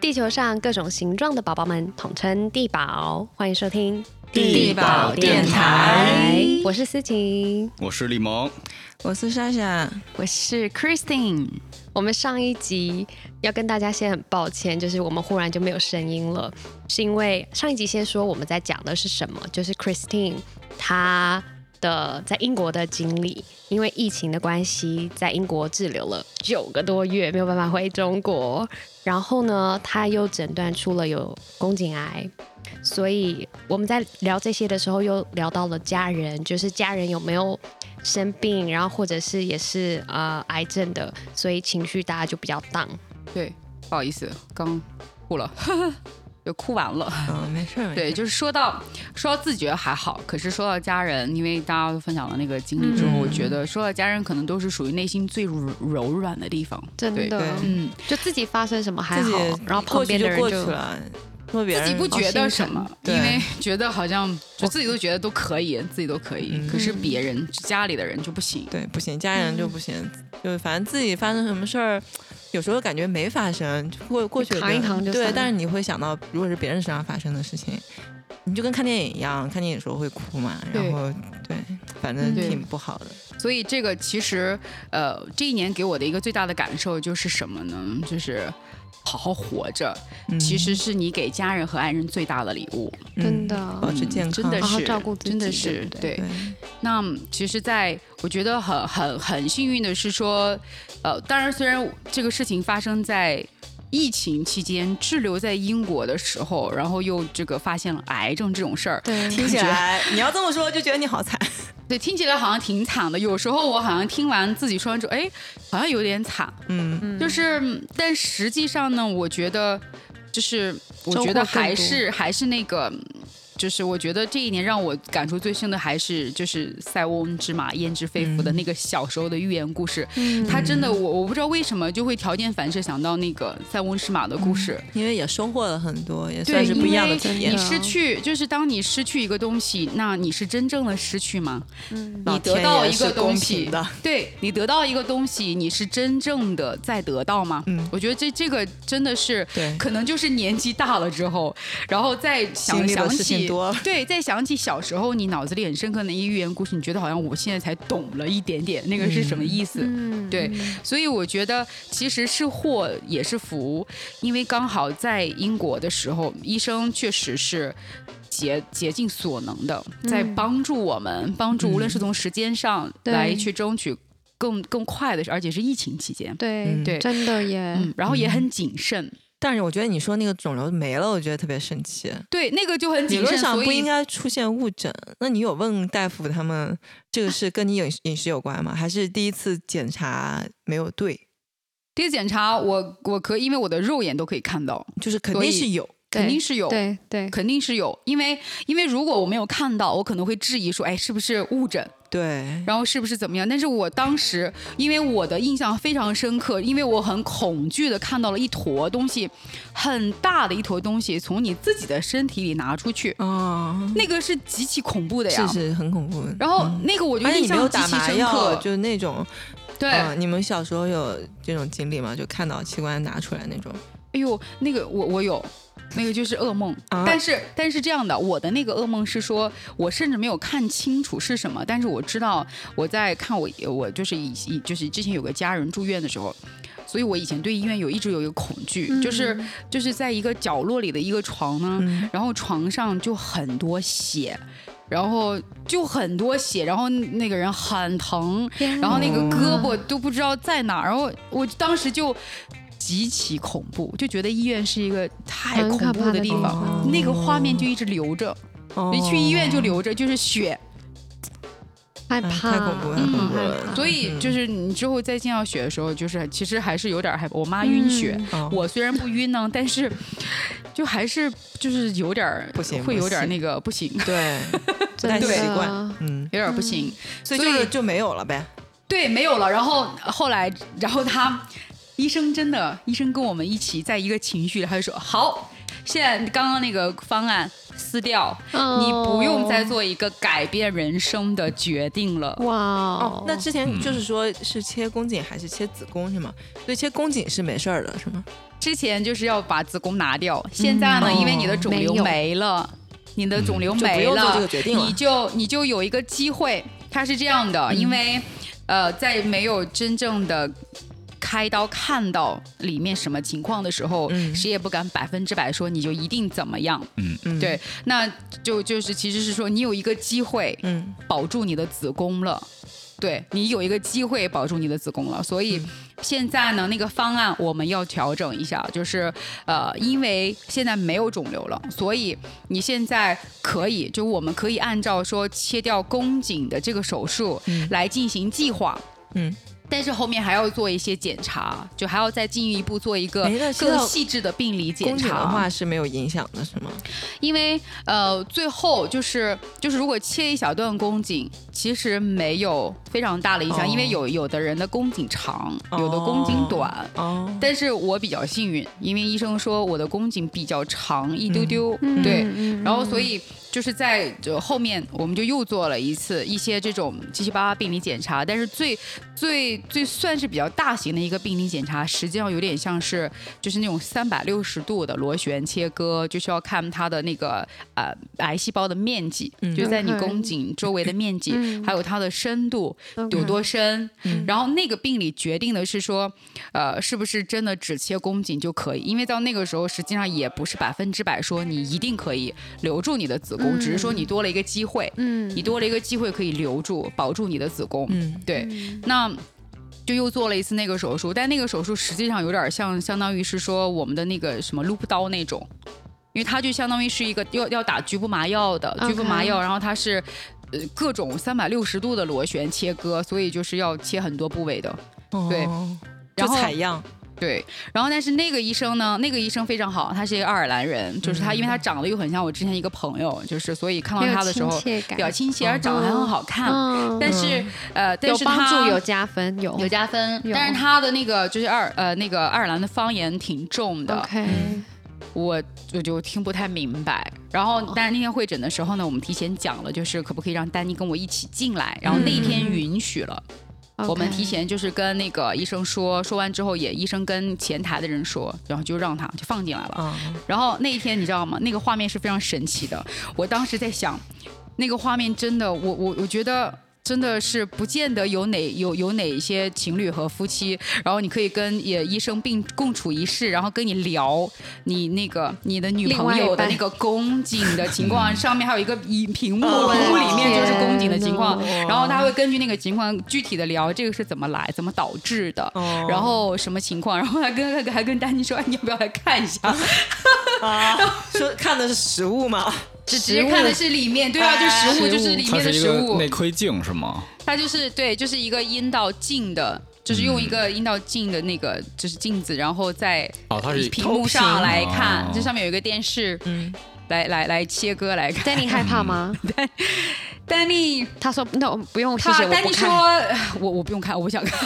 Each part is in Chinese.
地球上各种形状的宝宝们统称地宝，欢迎收听地宝电台。我是思晴，我是李萌，我是莎莎，我是 Christine。我们上一集要跟大家先很抱歉，就是我们忽然就没有声音了，是因为上一集先说我们在讲的是什么，就是 Christine 她的在英国的经历，因为疫情的关系，在英国滞留了九个多月，没有办法回中国。然后呢，他又诊断出了有宫颈癌，所以我们在聊这些的时候，又聊到了家人，就是家人有没有生病，然后或者是也是呃癌症的，所以情绪大家就比较荡。对，不好意思，刚哭了。就哭完了，嗯，没事。对，就是说到说到自己觉还好，可是说到家人，因为大家都分享了那个经历之后，我觉得说到家人，可能都是属于内心最柔柔软的地方。真的，嗯，就自己发生什么还好，然后旁边的人就自己不觉得什么，因为觉得好像就自己都觉得都可以，自己都可以，可是别人家里的人就不行。对，不行，家人就不行，就反正自己发生什么事儿。有时候感觉没发生，过过去扛一扛就对。但是你会想到，如果是别人身上发生的事情，你就跟看电影一样，看电影的时候会哭嘛。然后对，反正挺不好的。所以这个其实，呃，这一年给我的一个最大的感受就是什么呢？就是好好活着，其实是你给家人和爱人最大的礼物。真的，保持健康，真的是照顾自己，真的是对。那其实，在我觉得很很很幸运的是说。呃，当然，虽然这个事情发生在疫情期间，滞留在英国的时候，然后又这个发现了癌症这种事儿，听起来你要这么说，就觉得你好惨。对，听起来好像挺惨的。有时候我好像听完自己说完之后，哎，好像有点惨。嗯，就是，但实际上呢，我觉得，就是我觉得还是还是那个。就是我觉得这一年让我感触最深的还是就是塞翁之马焉知非福的那个小时候的寓言故事，他真的我我不知道为什么就会条件反射想到那个塞翁失马的故事，因为也收获了很多，也算是不一样的体验。你失去就是当你失去一个东西，那你是真正的失去吗？你得到一个东西，对你得到一个东西，你是真正的在得到吗？嗯，我觉得这这个真的是，可能就是年纪大了之后，然后再想想起。对，再想起小时候你脑子里很深刻的一寓言故事，你觉得好像我现在才懂了一点点，那个是什么意思？对，所以我觉得其实是祸也是福，因为刚好在英国的时候，医生确实是竭竭尽所能的在帮助我们，帮助无论是从时间上来去争取更更快的，而且是疫情期间，对对，真的耶，然后也很谨慎。但是我觉得你说那个肿瘤没了，我觉得特别神奇。对，那个就很理论上不应该出现误诊。那你有问大夫他们这个是跟你饮饮食有关吗？还是第一次检查没有对？第一次检查我我可以，因为我的肉眼都可以看到，就是肯定是有。肯定是有，对对，肯定是有，因为因为如果我没有看到，我可能会质疑说，哎，是不是误诊？对，然后是不是怎么样？但是我当时，因为我的印象非常深刻，因为我很恐惧的看到了一坨东西，很大的一坨东西从你自己的身体里拿出去，哦，那个是极其恐怖的呀，是是很恐怖。然后那个我就印象极其深刻，就是那种，对，你们小时候有这种经历吗？就看到器官拿出来那种？哎呦，那个我我有。那个就是噩梦，但是但是这样的，我的那个噩梦是说，我甚至没有看清楚是什么，但是我知道我在看我我就是以以就是之前有个家人住院的时候，所以我以前对医院有一直有一个恐惧，就是就是在一个角落里的一个床呢，然后床上就很多血，然后就很多血，然后那个人很疼，然后那个胳膊都不知道在哪，然后我当时就。极其恐怖，就觉得医院是一个太恐怖的地方，那个画面就一直留着，一去医院就留着，就是血，害怕，太恐怖，太恐怖了。所以就是你之后再见到血的时候，就是其实还是有点害怕。我妈晕血，我虽然不晕呢，但是就还是就是有点不行，会有点那个不行，对，不太习惯，嗯，有点不行，所以就是就没有了呗。对，没有了。然后后来，然后他。医生真的，医生跟我们一起在一个情绪，他就说：“好，现在刚刚那个方案撕掉，你不用再做一个改变人生的决定了。哇哦，那之前就是说是切宫颈还是切子宫是吗？所以切宫颈是没事儿的是吗？之前就是要把子宫拿掉，现在呢，因为你的肿瘤没了，你的肿瘤没了，你就你就有一个机会。它是这样的，因为呃，在没有真正的。开刀看到里面什么情况的时候，谁也不敢百分之百说你就一定怎么样。嗯嗯，对，那就就是其实是说你有一个机会，嗯，保住你的子宫了。对你有一个机会保住你的子宫了，所以现在呢，那个方案我们要调整一下，就是呃，因为现在没有肿瘤了，所以你现在可以，就我们可以按照说切掉宫颈的这个手术来进行计划。嗯。但是后面还要做一些检查，就还要再进一步做一个更细致的病理检查。的话是没有影响的，是吗？因为呃，最后就是就是如果切一小段宫颈，其实没有非常大的影响，因为有有的人的宫颈长，有的宫颈短。哦。但是我比较幸运，因为医生说我的宫颈比较长一丢丢，对，然后所以。就是在就后面，我们就又做了一次一些这种七七八八病理检查，但是最最最算是比较大型的一个病理检查，实际上有点像是就是那种三百六十度的螺旋切割，就是要看它的那个呃癌细胞的面积，就在你宫颈周围的面积，还有它的深度有多深，然后那个病理决定的是说，呃，是不是真的只切宫颈就可以？因为到那个时候，实际上也不是百分之百说你一定可以留住你的子宫。只是说你多了一个机会，嗯，你多了一个机会可以留住、保住你的子宫，嗯，对，那就又做了一次那个手术，但那个手术实际上有点像，相当于是说我们的那个什么 loop 刀那种，因为它就相当于是一个要要打局部麻药的局部麻药，然后它是呃各种三百六十度的螺旋切割，所以就是要切很多部位的，对，然后采样。对，然后但是那个医生呢？那个医生非常好，他是一个爱尔兰人，就是他，因为他长得又很像我之前一个朋友，就是所以看到他的时候比较亲切，而长得还很好看。但是呃，但是他有加分，有有加分，但是他的那个就是二呃那个爱尔兰的方言挺重的，OK，我我就听不太明白。然后但是那天会诊的时候呢，我们提前讲了，就是可不可以让丹妮跟我一起进来，然后那天允许了。我们提前就是跟那个医生说，说完之后也医生跟前台的人说，然后就让他就放进来了。然后那一天你知道吗？那个画面是非常神奇的。我当时在想，那个画面真的，我我我觉得。真的是不见得有哪有有哪一些情侣和夫妻，然后你可以跟也医生并共处一室，然后跟你聊你那个你的女朋友的那个宫颈的情况，上面还有一个屏屏幕，屏幕里面就是宫颈的情况，然后他会根据那个情况具体的聊这个是怎么来，怎么导致的，然后什么情况，然后还跟还跟丹妮说，你要不要来看一下？啊，说看的是实物吗？只直接看的是里面，对啊，就食物就是里面的食物。内窥镜是吗？它就是对，就是一个阴道镜的，就是用一个阴道镜的那个就是镜子，然后在哦，它是屏幕上来看，这上面有一个电视，嗯，来来来切割来看。丹尼害怕吗？丹尼他说那不用，谢谢，丹尼说我我不用看，我不想看。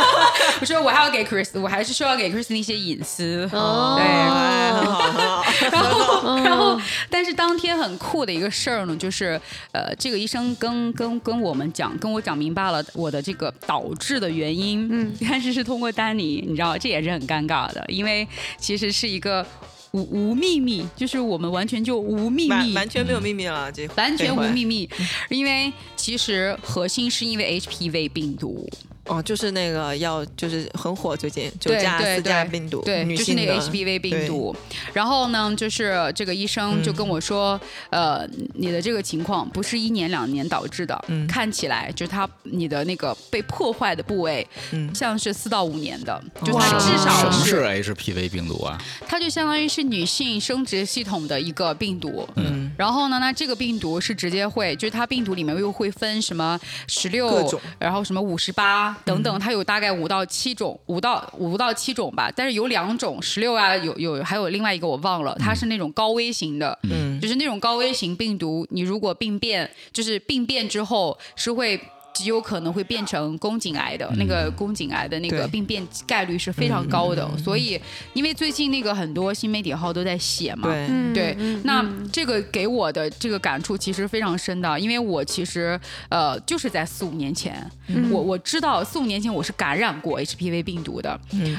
我说我还要给 Chris，我还是需要给 Chris 一些隐私。哦，对，然后然后，但是当天很酷的一个事儿呢，就是呃，这个医生跟跟跟我们讲，跟我讲明白了我的这个导致的原因。嗯，但是是通过丹尼，你知道这也是很尴尬的，因为其实是一个。无无秘密，就是我们完全就无秘密，完全没有秘密了，这完全无秘密，因为其实核心是因为 HPV 病毒。哦，就是那个要，就是很火，最近就加四加病毒，对，就是那个 HPV 病毒。然后呢，就是这个医生就跟我说，呃，你的这个情况不是一年两年导致的，看起来就是他你的那个被破坏的部位，像是四到五年的，就它至少是 HPV 病毒啊。它就相当于是女性生殖系统的一个病毒。嗯。然后呢，那这个病毒是直接会，就是它病毒里面又会分什么十六，然后什么五十八。等等，它有大概五到七种，五到五到七种吧。但是有两种十六啊，有有还有另外一个我忘了，它是那种高危型的，嗯，就是那种高危型病毒，你如果病变，就是病变之后是会。极有可能会变成宫颈癌的那个宫颈癌的那个病变概率是非常高的。所以，因为最近那个很多新媒体号都在写嘛，对，那这个给我的这个感触其实非常深的，因为我其实呃就是在四五年前，我我知道四五年前我是感染过 HPV 病毒的，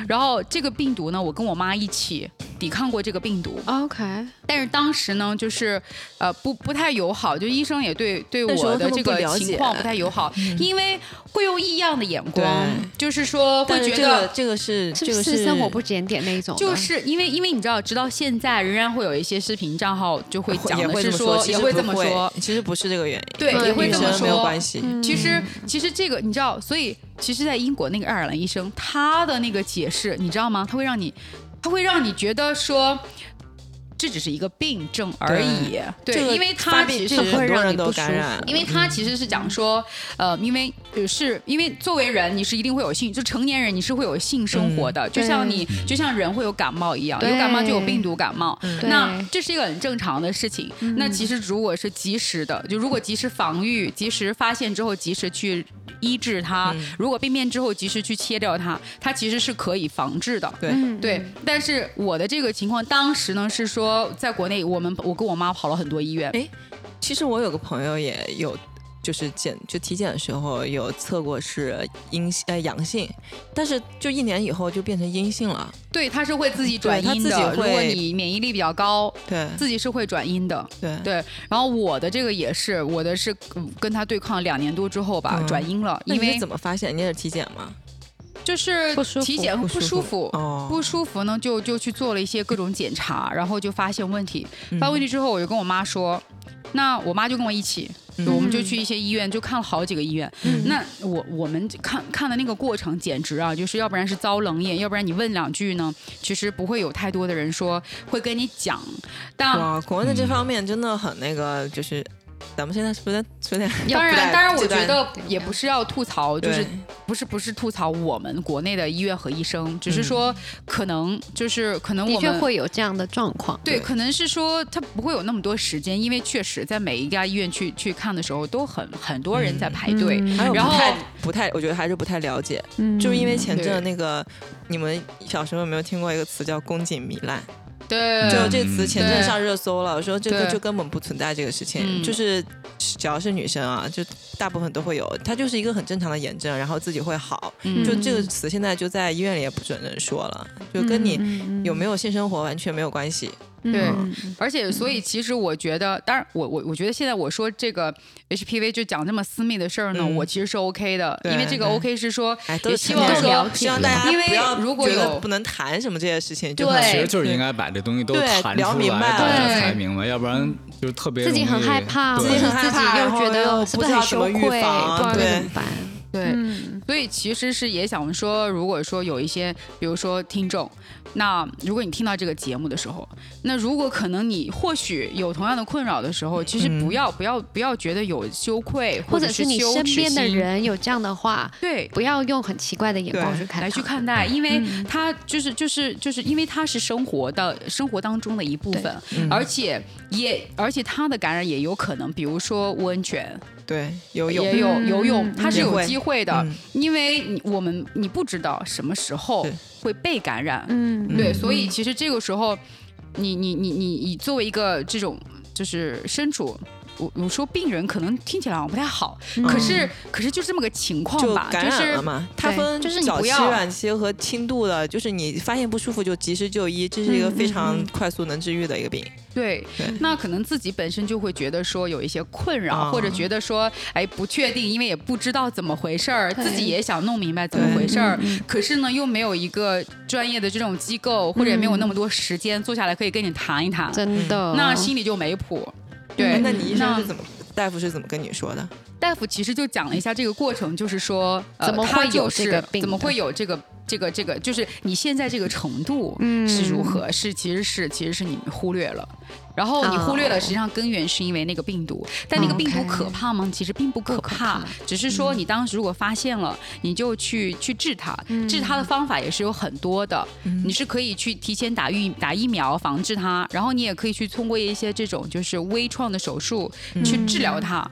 然后这个病毒呢，我跟我妈一起抵抗过这个病毒。OK，但是当时呢，就是呃不不太友好，就医生也对对我的这个情况不太友好，因为会用异样的眼光，就是说会觉得这个是这个是生活不检点那一种，就是因为因为你知道，直到现在仍然会有一些视频账号就会讲的是说也会这么说，其实不是这个原因，对，也会这么说，没有关系。其实其实这个你知道，所以其实，在英国那个爱尔兰医生他的那个解释，你知道吗？他会让你他会让你觉得说。这只是一个病症而已，对，因为它其实会让你不舒服，因为它其实是讲说，呃，因为是因为作为人，你是一定会有性，就成年人你是会有性生活的，就像你就像人会有感冒一样，有感冒就有病毒感冒，那这是一个很正常的事情。那其实如果是及时的，就如果及时防御，及时发现之后，及时去医治它，如果病变之后及时去切掉它，它其实是可以防治的。对。对，但是我的这个情况当时呢是说。在国内，我们我跟我妈跑了很多医院。哎，其实我有个朋友也有，就是检就体检的时候有测过是阴呃阳性，但是就一年以后就变成阴性了。对，他是会自己转阴的。如果你免疫力比较高，对，自己是会转阴的。对对。然后我的这个也是，我的是跟他对抗两年多之后吧，转阴了。因为怎么发现？你也是体检吗？就是体检不舒服，不舒服呢，就就去做了一些各种检查，然后就发现问题。发现问题之后，我就跟我妈说，那我妈就跟我一起，我们就去一些医院，就看了好几个医院。那我我们看看的那个过程，简直啊，就是要不然是遭冷眼，要不然你问两句呢，其实不会有太多的人说会跟你讲。但国内这方面真的很那个，就是。咱们现在是不是有点？当然，当然，我觉得也不是要吐槽，就是不是不是吐槽我们国内的医院和医生，只是说可能就是可能我们会有这样的状况。对，可能是说他不会有那么多时间，因为确实在每一家医院去去看的时候，都很很多人在排队。然后不太，我觉得还是不太了解，就是因为前阵那个，你们小时候有没有听过一个词叫宫颈糜烂？对，就这词前阵上热搜了，说这个就根本不存在这个事情，就是只要是女生啊，就大部分都会有，它就是一个很正常的炎症，然后自己会好，就这个词现在就在医院里也不准人说了，就跟你有没有性生活完全没有关系。对，而且所以其实我觉得，当然我我我觉得现在我说这个 HPV 就讲这么私密的事儿呢，我其实是 OK 的，因为这个 OK 是说也希望说希望大家因为如果有不能谈什么这些事情，对，其实就是应该把这东西都谈出来，大家才明白，要不然就特别自己很害怕，自己很害怕，又觉得不知道怎么预防，对？对，所以其实是也想说，如果说有一些，比如说听众，那如果你听到这个节目的时候，那如果可能你或许有同样的困扰的时候，其实不要不要不要觉得有羞愧，或者是你身边的人有这样的话，对，不要用很奇怪的眼光去看来去看待，因为它就是就是就是因为它是生活的生活当中的一部分，而且也而且它的感染也有可能，比如说温泉。对，游泳也有游泳，它是有机会的，因为你我们你不知道什么时候会被感染，嗯，对，所以其实这个时候，你你你你你作为一个这种就是身处。我我说病人可能听起来不太好，可是可是就这么个情况吧，感染了嘛？它分就是早期、晚期和轻度的，就是你发现不舒服就及时就医，这是一个非常快速能治愈的一个病。对，那可能自己本身就会觉得说有一些困扰，或者觉得说哎不确定，因为也不知道怎么回事儿，自己也想弄明白怎么回事儿，可是呢又没有一个专业的这种机构，或者也没有那么多时间坐下来可以跟你谈一谈，真的，那心里就没谱。对，那你医生是怎么，大夫是怎么跟你说的？大夫其实就讲了一下这个过程，就是说，怎么会有这个病？怎么会有这个？这个这个就是你现在这个程度是如何？是其实是其实是你忽略了，然后你忽略了，实际上根源是因为那个病毒。但那个病毒可怕吗？其实并不可怕，只是说你当时如果发现了，你就去去治它。治它的方法也是有很多的，你是可以去提前打疫打疫苗防治它，然后你也可以去通过一些这种就是微创的手术去治疗它。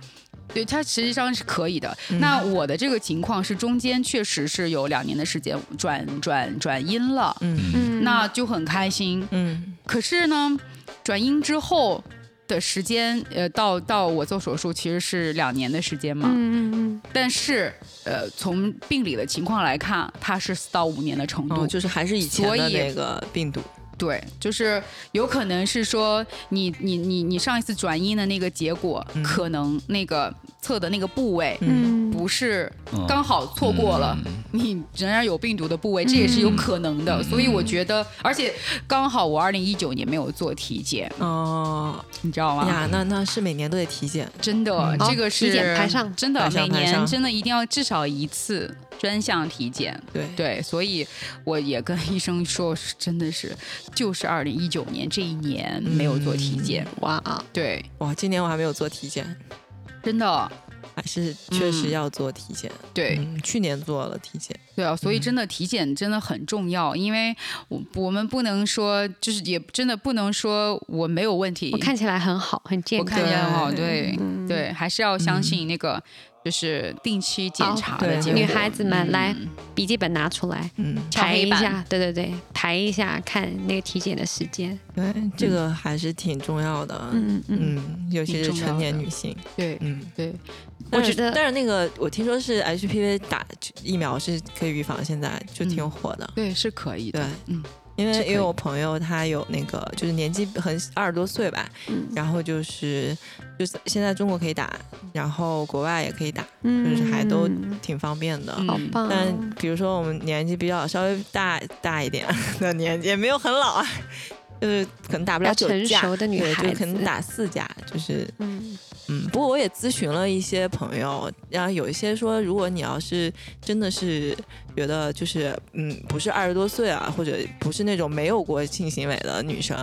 对，它实际上是可以的。那我的这个情况是中间确实是有两年的时间转转转阴了，嗯嗯，那就很开心，嗯。可是呢，转阴之后的时间，呃，到到我做手术其实是两年的时间嘛，嗯嗯嗯。但是，呃，从病理的情况来看，它是四到五年的程度，就是还是以前的那个病毒。对，就是有可能是说你你你你上一次转阴的那个结果，可能那个测的那个部位，嗯，不是刚好错过了你仍然有病毒的部位，这也是有可能的。所以我觉得，而且刚好我二零一九年没有做体检，哦，你知道吗？呀，那那是每年都得体检，真的，这个是体检排上，真的每年真的一定要至少一次。专项体检，对。对，所以我也跟医生说，真的是，就是二零一九年这一年没有做体检，哇啊，对，哇，今年我还没有做体检，真的，还是确实要做体检，对，去年做了体检，对啊，所以真的体检真的很重要，因为我我们不能说，就是也真的不能说我没有问题，我看起来很好，很健康，我看起来很好，对对，还是要相信那个。就是定期检查的，女孩子们来笔记本拿出来，嗯，排一下，对对对，排一下看那个体检的时间，对，这个还是挺重要的，嗯嗯，尤其是成年女性，对，嗯。对，我觉得，但是那个我听说是 HPV 打疫苗是可以预防，现在就挺火的，对，是可以的，嗯。因为因为我朋友他有那个就是年纪很二十多岁吧，然后就是就是现在中国可以打，然后国外也可以打，就是还都挺方便的。好棒！但比如说我们年纪比较稍微大大一点的年纪，也没有很老啊，就是可能打不了九价，对，就可能打四架，就是嗯。嗯，不过我也咨询了一些朋友，然后有一些说，如果你要是真的是觉得就是嗯，不是二十多岁啊，或者不是那种没有过性行为的女生，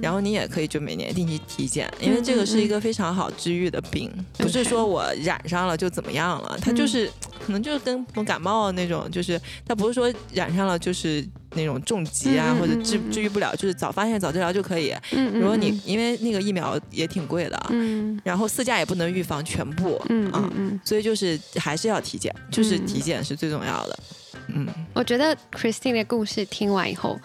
然后你也可以就每年定期体检，因为这个是一个非常好治愈的病，不是说我染上了就怎么样了，它就是可能就是跟感冒那种，就是它不是说染上了就是。那种重疾啊，或者治治愈不了，就是早发现早治疗就可以。如果你因为那个疫苗也挺贵的，然后四价也不能预防全部啊，所以就是还是要体检，就是体检是最重要的。嗯，我觉得 Christine 的故事听完以后，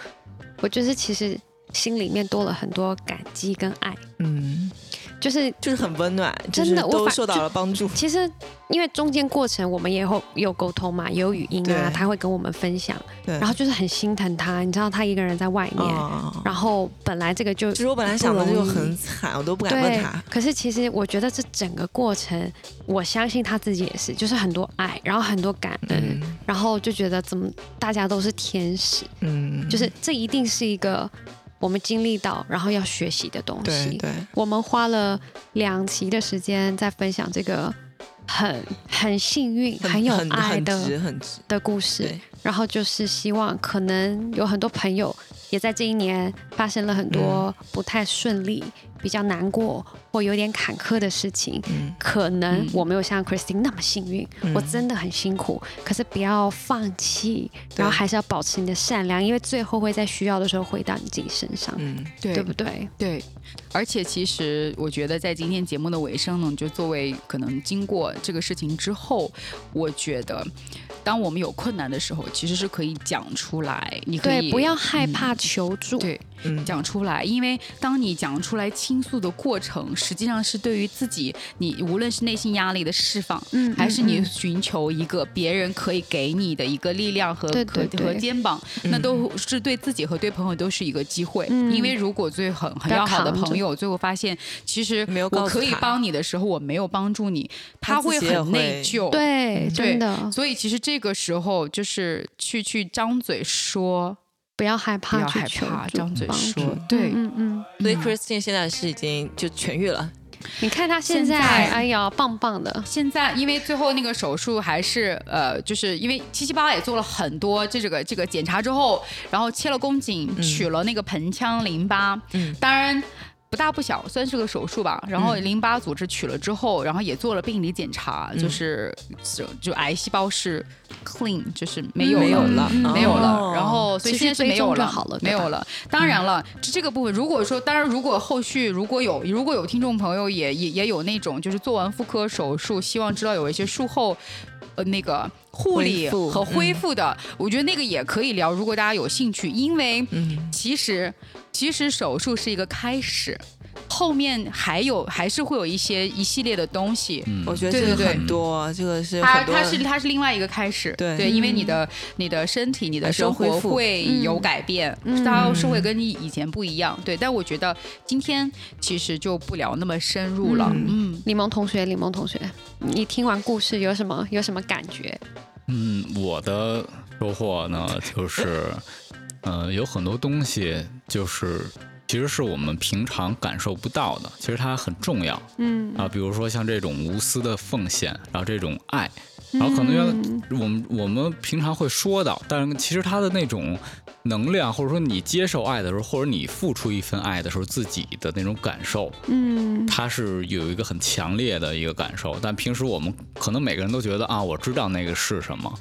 我就是其实心里面多了很多感激跟爱。嗯。就是就是很温暖，真的都受到了帮助。其实因为中间过程我们也有有沟通嘛，也有语音啊，他会跟我们分享。对，然后就是很心疼他，你知道他一个人在外面，然后本来这个就其实我本来想的就很惨，我都不敢问他。可是其实我觉得这整个过程，我相信他自己也是，就是很多爱，然后很多感恩，然后就觉得怎么大家都是天使，嗯，就是这一定是一个。我们经历到，然后要学习的东西。对，我们花了两期的时间在分享这个很很幸运、很有爱的的故事。然后就是希望，可能有很多朋友也在这一年发生了很多不太顺利。比较难过或有点坎坷的事情，可能我没有像 Christine 那么幸运，我真的很辛苦。可是不要放弃，然后还是要保持你的善良，因为最后会在需要的时候回到你自己身上，嗯，对对不对？对。而且其实我觉得，在今天节目的尾声呢，就作为可能经过这个事情之后，我觉得，当我们有困难的时候，其实是可以讲出来。你可以不要害怕求助。对。讲出来，因为当你讲出来倾诉的过程，实际上是对于自己，你无论是内心压力的释放，嗯，还是你寻求一个别人可以给你的一个力量和和和肩膀，那都是对自己和对朋友都是一个机会。因为如果最很很要好的朋友，最后发现其实我可以帮你的时候，我没有帮助你，他会很内疚。对，真的。所以其实这个时候就是去去张嘴说。不要害怕，不要害怕，张嘴说。对，嗯嗯。所以 Christine 现在是已经就痊愈了。你看他现在，哎呀，棒棒的。现在因为最后那个手术还是呃，就是因为七七八八也做了很多这个这个检查之后，然后切了宫颈，取了那个盆腔淋巴。嗯，当然。不大不小，算是个手术吧。然后淋巴组织取了之后，然后也做了病理检查，就是就癌细胞是 clean，就是没有没有了，没有了。然后所以，现在是没有了，没有了。当然了，这个部分如果说，当然如果后续如果有如果有听众朋友也也也有那种就是做完妇科手术，希望知道有一些术后呃那个护理和恢复的，我觉得那个也可以聊。如果大家有兴趣，因为其实其实手术是一个开始。后面还有还是会有一些一系列的东西，我觉得这个很多，这个是它它是它是另外一个开始，对对，因为你的你的身体你的生活会有改变，它是会跟你以前不一样，对。但我觉得今天其实就不聊那么深入了。嗯，李萌同学，李萌同学，你听完故事有什么有什么感觉？嗯，我的收获呢，就是，呃，有很多东西就是。其实是我们平常感受不到的，其实它很重要。嗯啊，比如说像这种无私的奉献，然后这种爱，然后可能我们我们平常会说到，但是其实它的那种能量，或者说你接受爱的时候，或者你付出一份爱的时候，自己的那种感受，嗯，它是有一个很强烈的一个感受。但平时我们可能每个人都觉得啊，我知道那个是什么。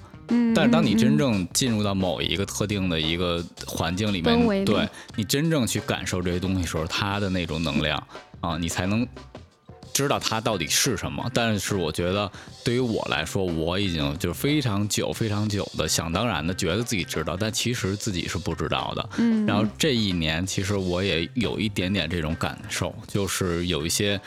但是当你真正进入到某一个特定的一个环境里面，对你真正去感受这些东西的时候，它的那种能量啊，你才能知道它到底是什么。但是我觉得对于我来说，我已经就是非常久、非常久的想当然的觉得自己知道，但其实自己是不知道的。嗯。然后这一年，其实我也有一点点这种感受，就是有一些。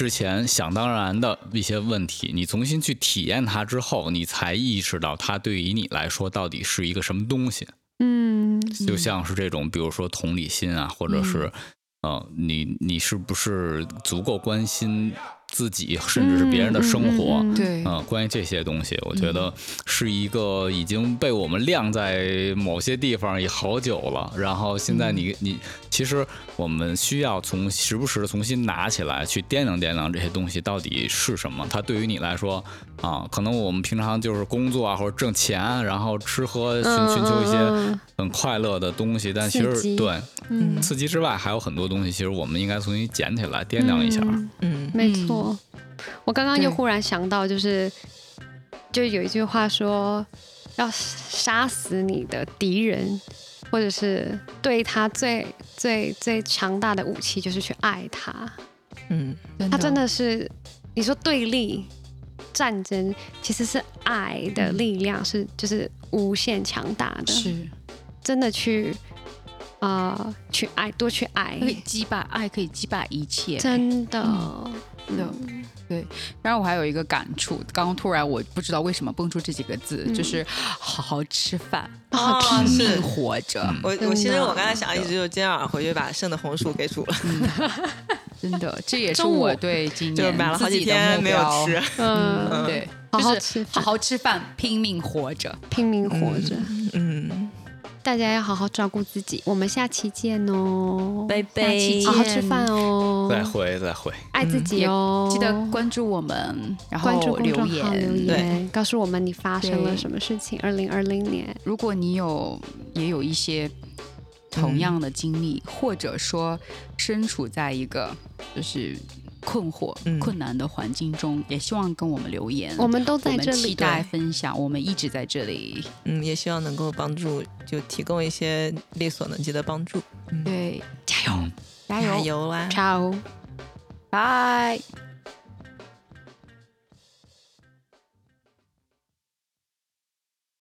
之前想当然的一些问题，你重新去体验它之后，你才意识到它对于你来说到底是一个什么东西。嗯，就像是这种，比如说同理心啊，或者是，呃，你你是不是足够关心？自己甚至是别人的生活，对，嗯，关于这些东西，我觉得是一个已经被我们晾在某些地方也好久了。然后现在你你，其实我们需要从时不时的重新拿起来去掂量掂量这些东西到底是什么。它对于你来说啊，可能我们平常就是工作啊或者挣钱，然后吃喝寻寻求一些很快乐的东西，但其实对，嗯，刺激之外还有很多东西，其实我们应该重新捡起来掂量一下。嗯，没错。我刚刚又忽然想到，就是就有一句话说，要杀死你的敌人，或者是对他最最最强大的武器，就是去爱他。嗯，他真的是，你说对立战争，其实是爱的力量，是就是无限强大的，是。真的去啊去爱，多去爱，可以击败爱，可以击败一切，真的。对，对，然后我还有一个感触，刚刚突然我不知道为什么蹦出这几个字，就是好好吃饭，拼命活着。我我其实我刚才想一直就今天晚上回去把剩的红薯给煮了，真的，这也是我对今年买了好几天没有吃，嗯，对，好好吃，好好吃饭，拼命活着，拼命活着，嗯。大家要好好照顾自己，我们下期见哦，拜拜，好好吃饭哦，再会再会，爱自己哦，记得关注我们，然后关注留言，留言。告诉我们你发生了什么事情。二零二零年，如果你有也有一些同样的经历，或者说身处在一个就是。困惑、困难的环境中，也希望跟我们留言。我们都在这里，期待分享。我们一直在这里。嗯，也希望能够帮助，就提供一些力所能及的帮助。嗯对，加油，加油加油啦！超，拜。